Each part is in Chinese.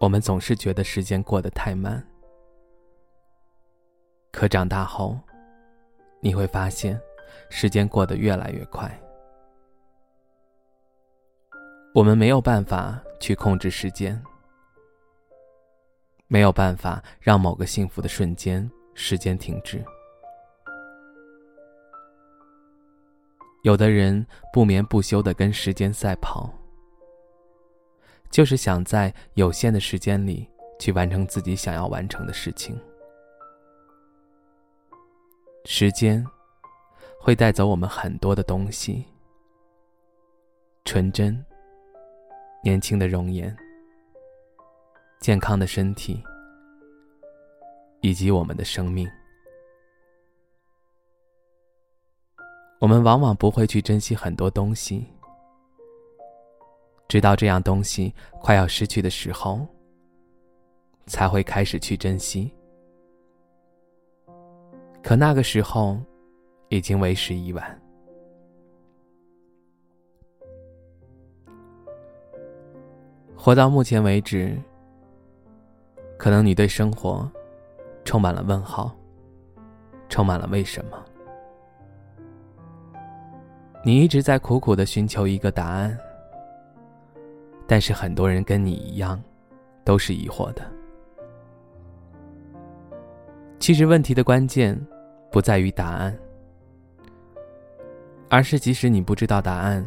我们总是觉得时间过得太慢，可长大后，你会发现，时间过得越来越快。我们没有办法去控制时间，没有办法让某个幸福的瞬间时间停止。有的人不眠不休的跟时间赛跑。就是想在有限的时间里去完成自己想要完成的事情。时间会带走我们很多的东西：纯真、年轻的容颜、健康的身体，以及我们的生命。我们往往不会去珍惜很多东西。直到这样东西快要失去的时候，才会开始去珍惜。可那个时候，已经为时已晚。活到目前为止，可能你对生活充满了问号，充满了为什么？你一直在苦苦的寻求一个答案。但是很多人跟你一样，都是疑惑的。其实问题的关键不在于答案，而是即使你不知道答案，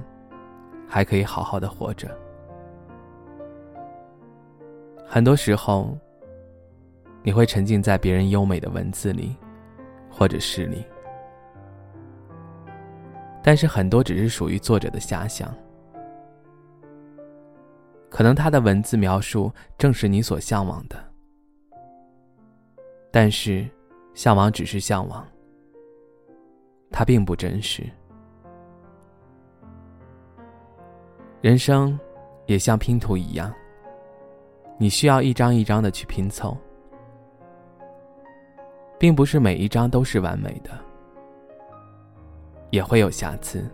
还可以好好的活着。很多时候，你会沉浸在别人优美的文字里，或者是里，但是很多只是属于作者的遐想。可能他的文字描述正是你所向往的，但是，向往只是向往，它并不真实。人生也像拼图一样，你需要一张一张的去拼凑，并不是每一张都是完美的，也会有瑕疵。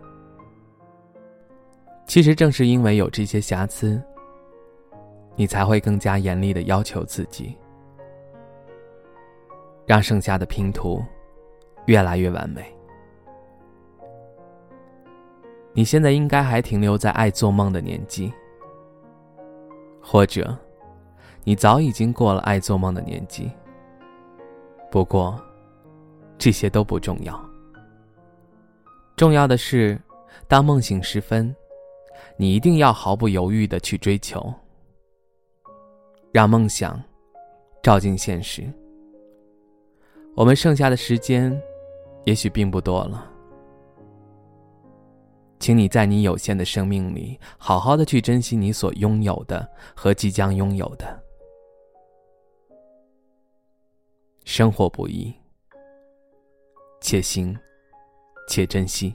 其实正是因为有这些瑕疵。你才会更加严厉的要求自己，让剩下的拼图越来越完美。你现在应该还停留在爱做梦的年纪，或者你早已经过了爱做梦的年纪。不过，这些都不重要。重要的是，当梦醒时分，你一定要毫不犹豫的去追求。让梦想照进现实。我们剩下的时间，也许并不多了，请你在你有限的生命里，好好的去珍惜你所拥有的和即将拥有的。生活不易，且行且珍惜。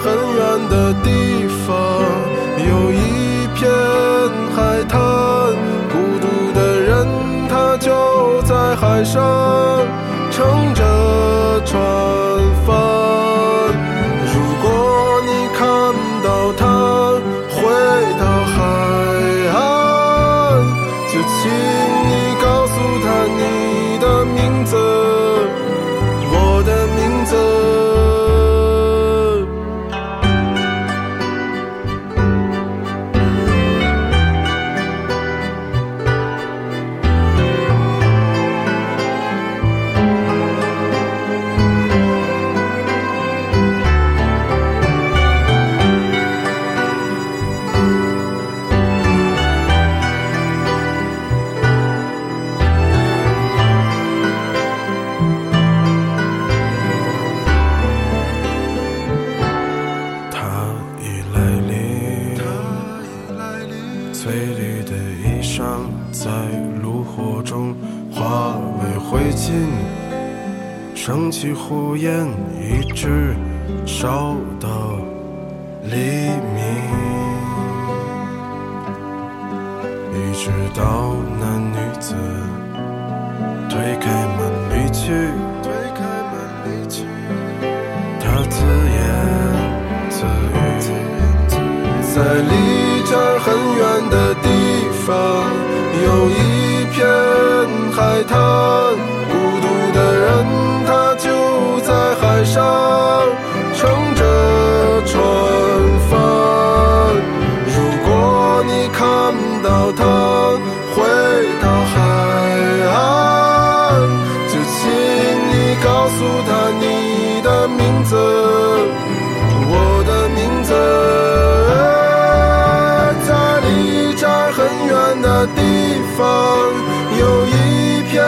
很远的地方有一片海滩孤独的人他就在海上撑着船帆如果你看到他回到海岸就请你告诉他你的名字。起火焰，一直烧到黎明，一直到那女子推开门离去。推开门离去，她自言自语，在离这儿很远的地方，有一片海滩。的地方有一片